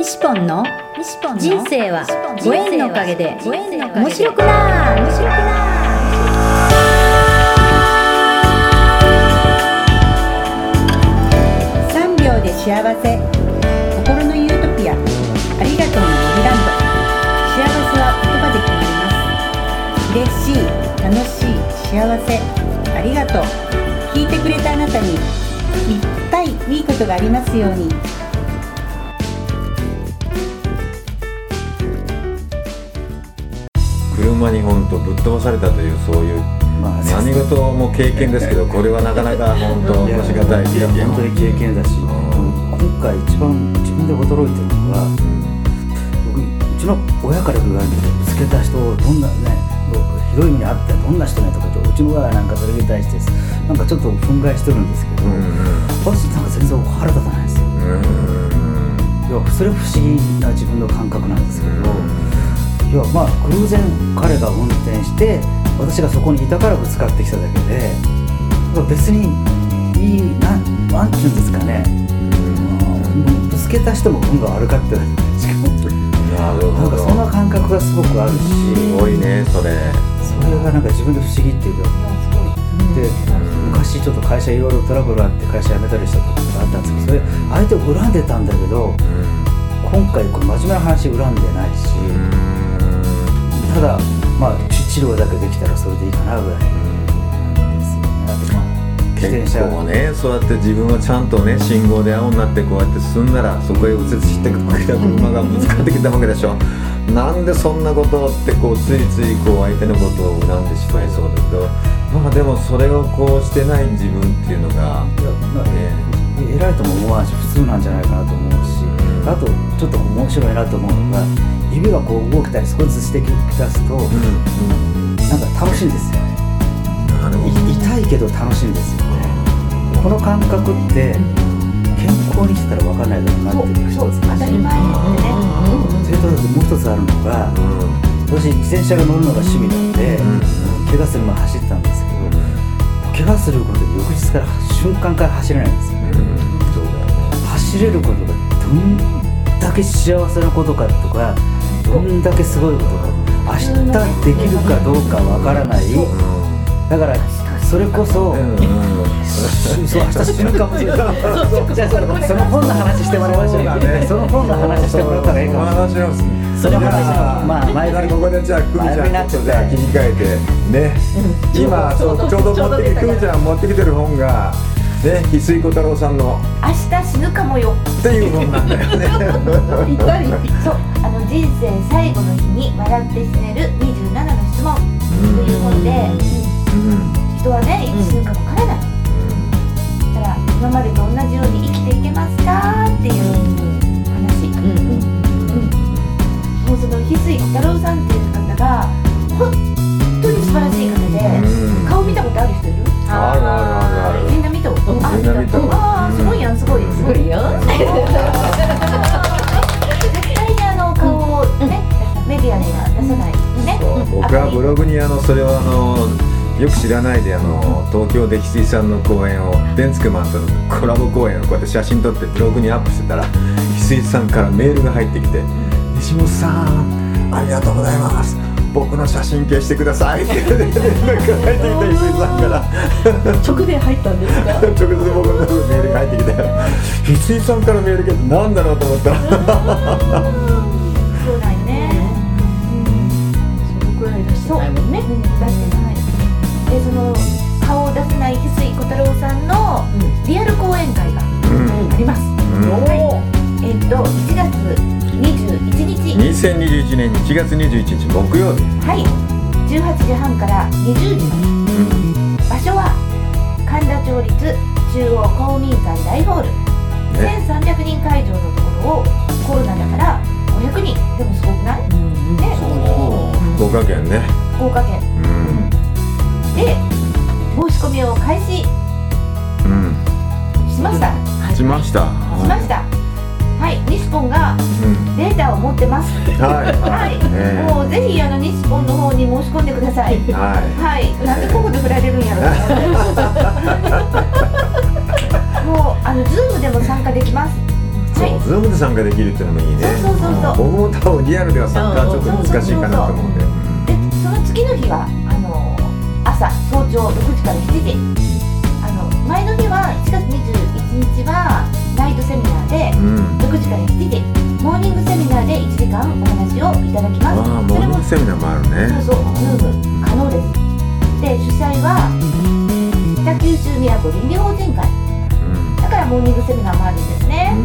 西ポンの人生はご縁のおかげで面白くな面白くな3秒で幸せ。心のユートピア。ありがとうの森ランド幸せは言葉で決まります。嬉しい楽しい幸せ。ありがとう。聞いてくれたあなたにいっぱいいいことがありますように車に本当ぶっ飛ばされたというそういうまあ何事も経験ですけど これはなかなか本当し難いや験本当に経験だし、今回一番自分で驚いてるのが僕うちの親から言われてぶつけた人をどんなねひどい目にあってどんな人ねとかうちの親はなんかそれに対してなんかちょっと憤慨してるんですけど、うんうん私なんか全然腹立たないんですよ。うんいやそれ不思議な自分の感覚なんですけど、いやまあ偶然彼が運転して私がそこにいたからぶつかってきただけでまあ別にいいなんなんていうんですかね、ぶつけた人も運が悪かったよしかもなんかそんな感覚がすごくあるしすごいねそれ。それがなんか自分で不思議っていうかで昔ちょっと会社いろいろトラブルあって会社辞めたりしたことがあったんですけどそれ相手を恨んでたんだけど今回これ真面目な話恨んでないし、ただまあ治療だけできたらそれでいいかなぐらいですよね結車構ねそうやって自分はちゃんとね信号で青になってこうやって進んだらそこへ右折してきた車がぶつかってきたわけでしょなんでそんなことってこうついついこう相手のことを恨んでしまいそうだけどまあでもそれをこうしてない自分っていうのがね。偉いとも思わんし普通なんじゃないかなと思うし、うんあとちょっと面白いなと思うのが指がこう動けたり少しずつしてき出すと、なんか楽しいんですよね。痛いけど楽しいんですよね。この感覚って健康にしてたら分かんないだろうなっていうそう当たり前でね。それともう一つあるのが私自転車が乗るのが趣味なんで、うん怪我する前走ってたんですけど怪我することで翌日から瞬間から走れないんですよ走れることがどんだけ幸せなことかとかどんだけすごいことか明日できるかどうかわからない。だからそれこそ、そう明日死ぬかもしれない。じゃあそのその本の話してもらいましょう。そうだね。その本の話してもらったらいいかも。しれない話しますその話のまあ前振りここでじゃあ久美ちゃんちょっとじゃあ切り替えて。ね。今そうちょうど持ってきて久美ちゃん持ってきてる本がね翡翠小太郎さんの。明日死ぬかもよ。っていう本なんだよね。そうあの人生最後の日に笑って死ねる27の質問。という本で、うん。人はねいつ死ぬかわからない。だから今までと同じように生きていけますか？っていう話、もうその翡翠小太郎さんっていうよく知らないであの東京で翡翠さんの公演をデンツクマンとのコラボ公演をこうやって写真撮ってブログにアップしてたら翡翠さんからメールが入ってきて「西本さんありがとうございます。僕の写真消してください」って連絡が入ってきた翡翠さんから。直で入ったんですか？直接僕のメールが入ってきて翡翠さんからメールが来てなんだろうと思った。らそうなんよね。そのくらい出してそうないもんね。うん。出してないでその顔を出せない翡翠小太郎さんのリアル講演会がうん。あります、うん。はい。えっと1月21日。2021年1月21日木曜日。はい。18時半から20時まで。場所は神田町立中央公民館大ホール、ね1300人会場のところをコロナだから500人。でもすごくない、ね。福岡県ね。福岡県。うんで申し込みを開始。うん。しました。しました。しました。はい西ポンがうん。データを持ってます。はい。はい、ええもうぜひあの西ポンの方に申し込んでください。ははい、なんでここで振られるんやろう。もうあの Zoom でも参加できます。そう、はい。 Zoom で参加できるっていうのもいいね。そうそうそうそう。ん。僕も多分リアルでは参加はちょっと難しいかなと思うんで。でその次の日は朝早朝6時から7時。あの前の日は1月21日はナイトセミナーでうん、うん6時から7時。モーニングセミナーで1時間お話をいただきます。ああモーニングセミナーもあるね。そうそう、 Zoom 可能です。で、主催は北九州宮古倫理法人会。うん。だからモーニングセミナーもあるんですね。う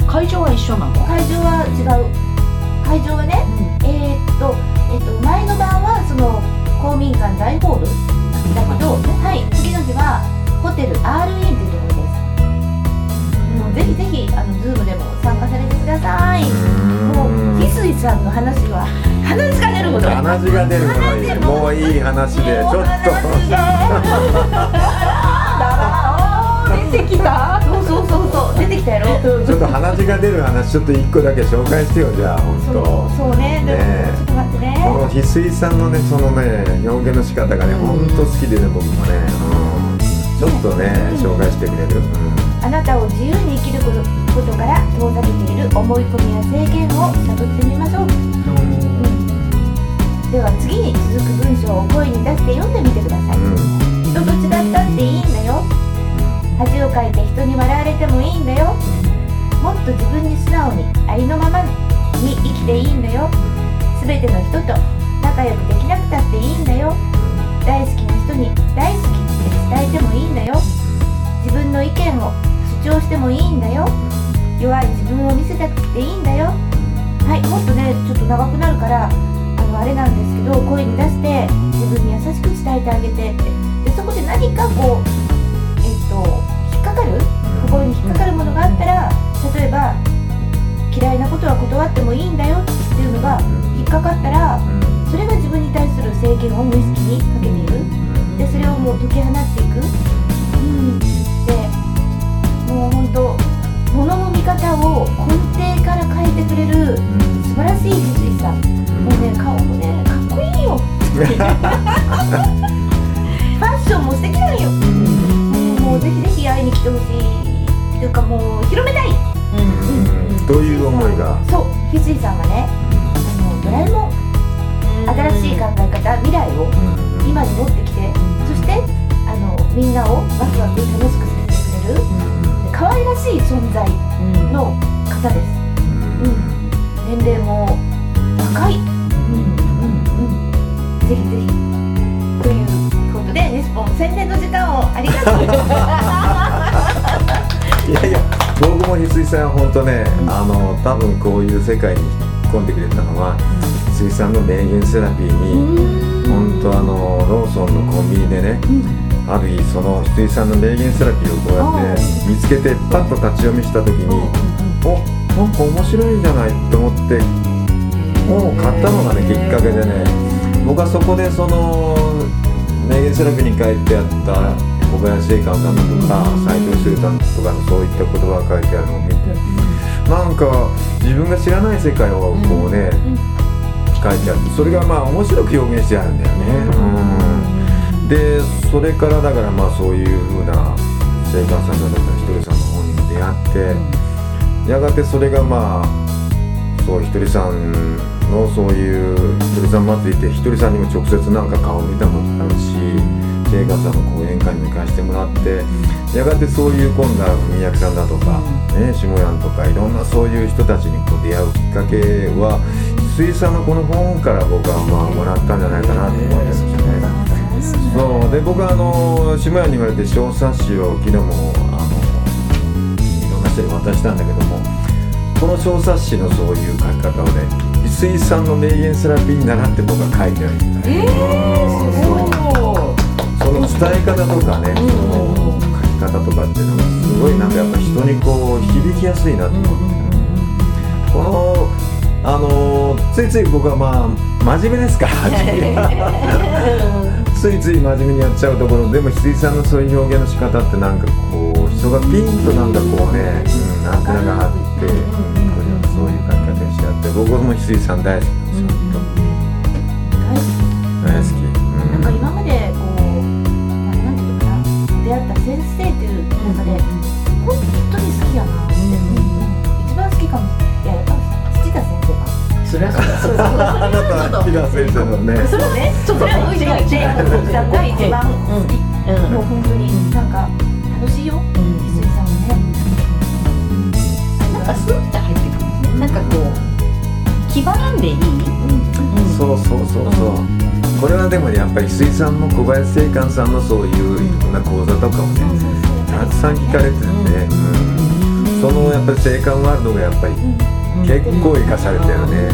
ん。会場は一緒なの？会場は違う。会場はね、えーっと、えーっと、前の晩はその公民館大ホールだけど、はい、次の日はホテル RN っていうところです。もうぜひぜひ、あの、ズームでも参加されてください。もう、翡翠さんの話は、話が出るほど。鼻血が出るほどもういい話でちょっ 出てきた出てきたやろ。とちょっと鼻血が出る話ちょっと一個だけ紹介してよじゃあ本そう当そうね。ねえ。ちょっと待ってね。この翡翠さんのねそのね表現の仕方がね本当好きでね僕もね、うん、ちょっとね紹介してくれる、うん、あなたを自由に生きることことから遠ざけている思い込みや制限を探ってみましょう、では次に続く文章を声に出して読んでみてください、恥をかいて人に笑われてもいいんだよ。もっと自分に素直にありのままに生きていいんだよ。全ての人と仲良くできなくたっていいんだよ。大好きな人に大好きって伝えてもいいんだよ。自分の意見を主張してもいいんだよ。弱い自分を見せたくていいんだよ。はいもっとねちょっと長くなるからあのあれなんですけど声に出して自分に優しく伝えてあげてって。でそこで何かこうと引っかかる？心に引っかかるものがあったら例えば嫌いなことは断ってもいいんだよっていうのが引っかかったらそれが自分に対する制限を無意識にかけている。でそれをもう解き放っていく、うん、でもう本当物の見方を根底から変えてくれる素晴らしい翡翠さ。ん。もうね顔もねかっこいいよ。ファッションも素敵なんよもうぜひぜひ会いに来てほしいっていうかもう広めたい。という思いが？そう。翡翠さんはねあのドラえもん新しい考え方未来を今に持ってきてそしてあのみんなをワクワク楽しくさせてくれるで可愛らしい存在の方です、うん、年齢も若い、うん。うん。うん、ぜひぜひという宣伝の時間をありがとういやいや僕も翡翠さん本当ねあの多分こういう世界に引っ込んでくれたのは翡翠さんの名言セラピーに本当あのローソンのコンビニでねある日その翡翠さんの名言セラピーをこうやって見つけてパッと立ち読みした時におなんか面白いじゃないと思ってもう買ったのがねきっかけでね僕はそこでその名言セラピーに書いてあった小林栄寛さんだとか斎藤修さんとかのそういった言葉が書いてあるのを見てなんか自分が知らない世界をこうね書いてあってそれがまあ面白く表現してあるんだよね。うん。でそれからだからまあそういうふうな生還さんだとかひとりさんの本にも出会ってやがてそれがまあそうひとりさんのそういうひとりさん祭りってひとりさんにも直接なんか顔を見たことあるし生還さんの講演会にも行かせてもらってやがてそういう今度は文明さんだとか、ね、下屋とかいろんなそういう人たちにこう出会うきっかけは翡翠さんのこの本から僕はまあもらったんじゃないかなと思ってるんですよね。そうで僕はあの下屋に言われて小冊子を昨日もあのいろんな人に渡したんだけどもこの小冊子のそういう書き方をね翡翠さんの名言セラピーに習って僕は書いてある。えその伝え方とかね、その書き方とかっていうのがすごいなんかやっぱ人にこう響きやすいなと思って、このあのついつい僕はまあ真面目ですから ついつい真面目にやっちゃうところでも翡翠さんのそういう表現の仕方ってなんかこう人がピンとなんかこうね、うん、アンテナが張って、うん、そういう書き方にしてあって僕も翡翠さん大好きなんですよ、今までこうなんていうのかな出会った先生という中で本当に好きやな。って、一番好きかも。いややっぱ土田先生か。それはそうだ。そうだあなた田先生のね。それはね。ちょっと一番好き、うん。もう本当になんか楽しいよ。うさんもね。なんかスーッて入ってくる。んですねなんかこう気張らんでいい、うんそうそうそう。そうこれはでもやっぱり翡翠さんも小林正観さんのそういういろんな講座とかをねたくさん聞かれててね、うん、そのやっぱり正観ワールドがやっぱり結構生かされてるね、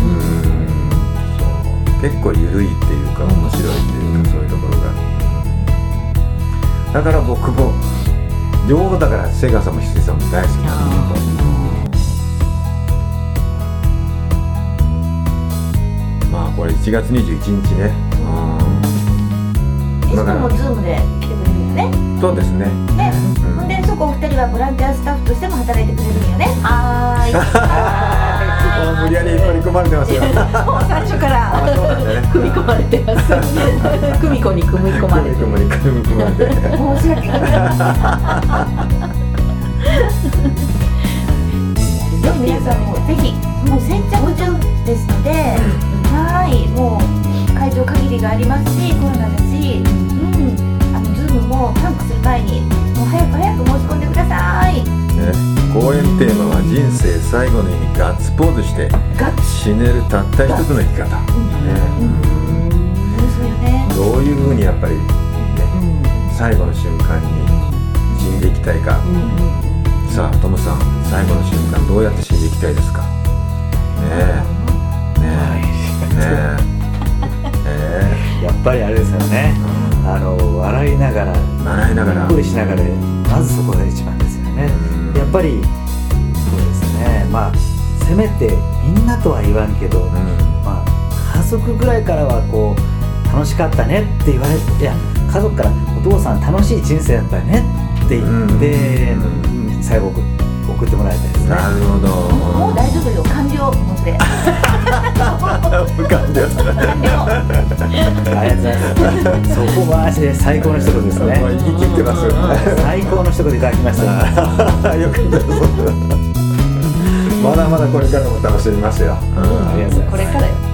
結構緩いっていうか面白いっていうかそういうところが、だから僕も両方だからセガさんも翡翠さんも大好きなんで。すまあこれ1月21日ね、いつももズームで来てくれるよね。うん、そうですねそこお二人はボランティアスタッフとしても働いてくれるんよね。はーい。もう無理やり取り込まれてますよ。もう最初から。組み込まれてます久美子に組み込まれて組み込まれて申し訳ござい。ませんでも皆さんもぜひもう先着順ですので、はいもう会場限りがありますしコロナだしうん。あのズームもパンクする前に早く早く申し込んでください。ね、講演テーマは人生最後の日にガッツポーズして死ねるたった一つの生き方、ね。どういうふうにやっぱり、ね、最後の瞬間に死んでいきたいか、さあトムさん最後の瞬間どうやって死んでいきたいですか？ねえ。ねえ。ねえ。え。やっぱりあれですよね。えあの笑いながらうん笑いながら。にっこりしながらまずそこが一番ですよね。うん。やっぱりそうですね。まあせめてみんなとは言わんけど、うん。まあ、家族ぐらいからはこう楽しかったねって言われていや家族からお父さん楽しい人生だったよねって言って、うん。うん最後送送ってもらいたいですね。なるほど。もう大丈夫よ。完了でますありがとうございます。そこマジで最高の一言ですね。言い切ってます最高の一言いただきました。よかったです。まだまだこれからも楽しみますよ、うん。ありがとうございます。これからよ